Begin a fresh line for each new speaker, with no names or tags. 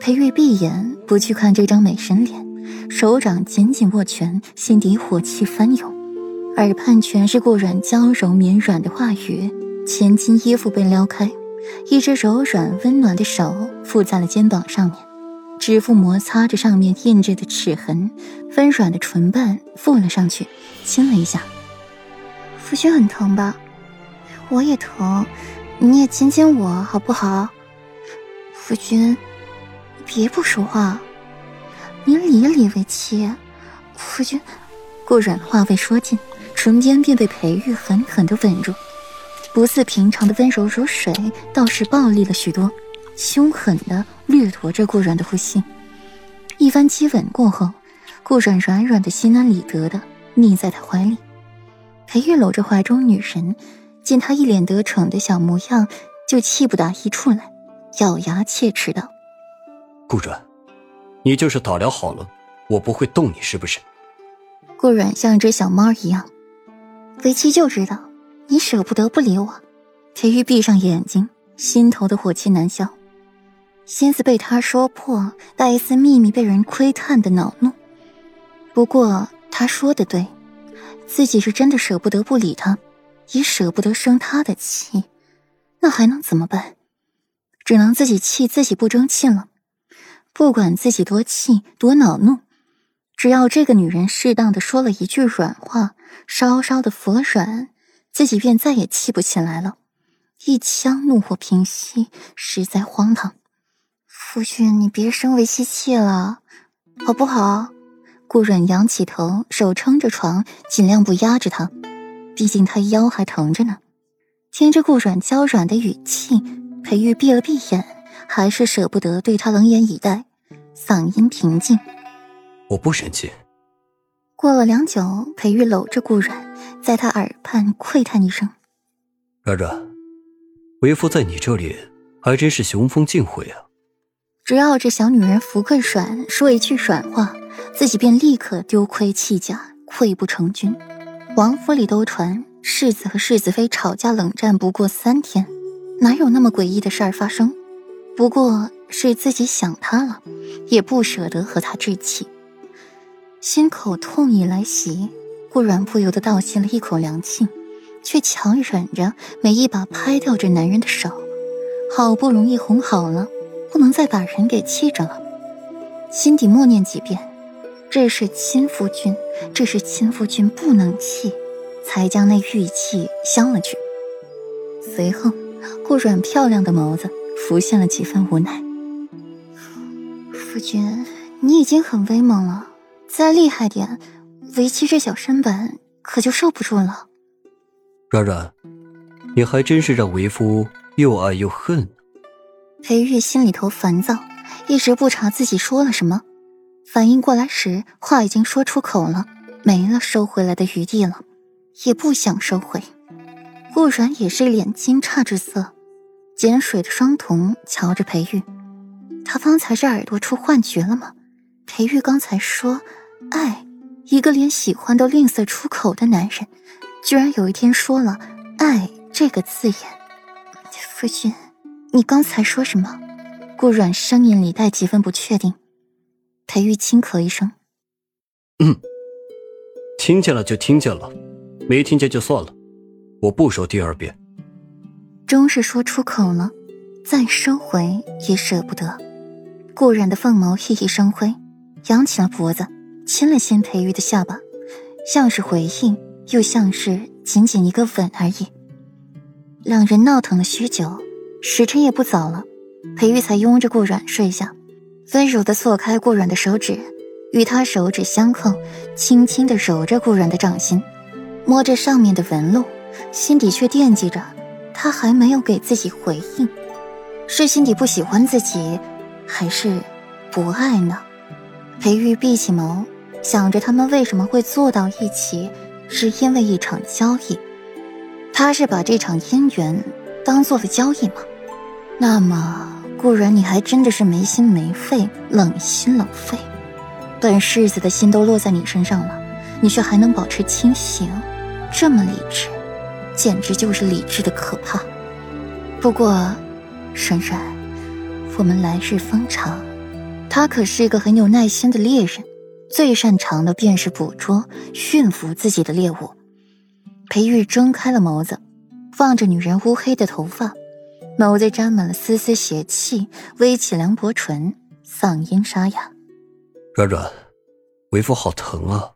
裴玉闭眼不去看这张美神脸，手掌紧紧握拳，心底火气翻涌，耳畔全是顾软娇柔绵软的话语。前襟衣服被撩开，一只柔软温暖的手附在了肩膀上面，指腹摩擦着上面印着的齿痕，温软的唇瓣附了上去，亲了一下。
夫君很疼吧？我也疼，你也亲亲我好不好？夫君。别不说话，你理理为妻。夫君，
顾软话未说尽，唇边便被裴玉狠狠的吻住，不似平常的温柔如水，倒是暴力了许多，凶狠的掠夺着顾软的呼吸。一番激吻过后，顾软软软的心安理得的腻在他怀里。裴玉搂着怀中女神，见他一脸得逞的小模样，就气不打一处来，咬牙切齿道。
顾软，你就是打量好了，我不会动你，是不是？
顾软像一只小猫一样，为妻就知道你舍不得不理我。裴玉闭上眼睛，心头的火气难消，心思被他说破，带一丝秘密被人窥探的恼怒。不过他说的对，自己是真的舍不得不理他，也舍不得生他的气，那还能怎么办？只能自己气自己不争气了。不管自己多气多恼怒，只要这个女人适当的说了一句软话，稍稍的服了软，自己便再也气不起来了。一腔怒火平息，实在荒唐。
夫君，你别生为妻气了，好不好？
顾软仰起头，手撑着床，尽量不压着他，毕竟他腰还疼着呢。听着顾软娇软的语气，裴玉闭了闭眼。还是舍不得对他冷眼以待，嗓音平静：“
我不生气。”
过了良久，裴玉搂着顾软，在他耳畔喟叹一声：“
软软，为夫在你这里还真是雄风尽毁啊！”
只要这小女人服个软，说一句软话，自己便立刻丢盔弃甲，溃不成军。王府里都传世子和世子妃吵架冷战不过三天，哪有那么诡异的事儿发生？不过是自己想他了，也不舍得和他置气，心口痛意来袭，顾软不由得倒吸了一口凉气，却强忍着没一把拍掉这男人的手。好不容易哄好了，不能再把人给气着了，心底默念几遍：“这是亲夫君，这是亲夫君，不能气。”才将那玉器消了去。随后，顾软漂亮的眸子。浮现了几分无奈。
夫君，你已经很威猛了，再厉害点，为妻这小身板可就受不住了。
软软，你还真是让为夫又爱又恨。
裴玉心里头烦躁，一直不查自己说了什么，反应过来时，话已经说出口了，没了收回来的余地了，也不想收回。顾然也是脸惊诧之色。碱水的双瞳瞧着裴玉，他方才是耳朵出幻觉了吗？裴玉刚才说爱，一个连喜欢都吝啬出口的男人，居然有一天说了爱这个字眼。夫君，你刚才说什么？顾软声音里带几分不确定。裴玉轻咳一声：“
嗯，听见了就听见了，没听见就算了，我不说第二遍。”
终是说出口了，再收回也舍不得。顾然的凤眸熠熠生辉，扬起了脖子，亲了亲裴玉的下巴，像是回应，又像是仅仅一个吻而已。两人闹腾了许久，时辰也不早了，裴玉才拥着顾软睡下，温柔的错开顾软的手指，与他手指相扣，轻轻的揉着顾软的掌心，摸着上面的纹路，心底却惦记着。他还没有给自己回应，是心底不喜欢自己，还是不爱呢？裴玉闭起眸，想着他们为什么会坐到一起，是因为一场交易。他是把这场姻缘当做了交易吗？那么，顾然，你还真的是没心没肺，冷心冷肺。本世子的心都落在你身上了，你却还能保持清醒，这么理智。简直就是理智的可怕。不过，冉冉，我们来日方长。他可是一个很有耐心的猎人，最擅长的便是捕捉、驯服自己的猎物。裴玉睁开了眸子，望着女人乌黑的头发，眸子沾满了丝丝邪气，微起凉薄唇，嗓音沙哑：“
软软，为夫好疼啊。”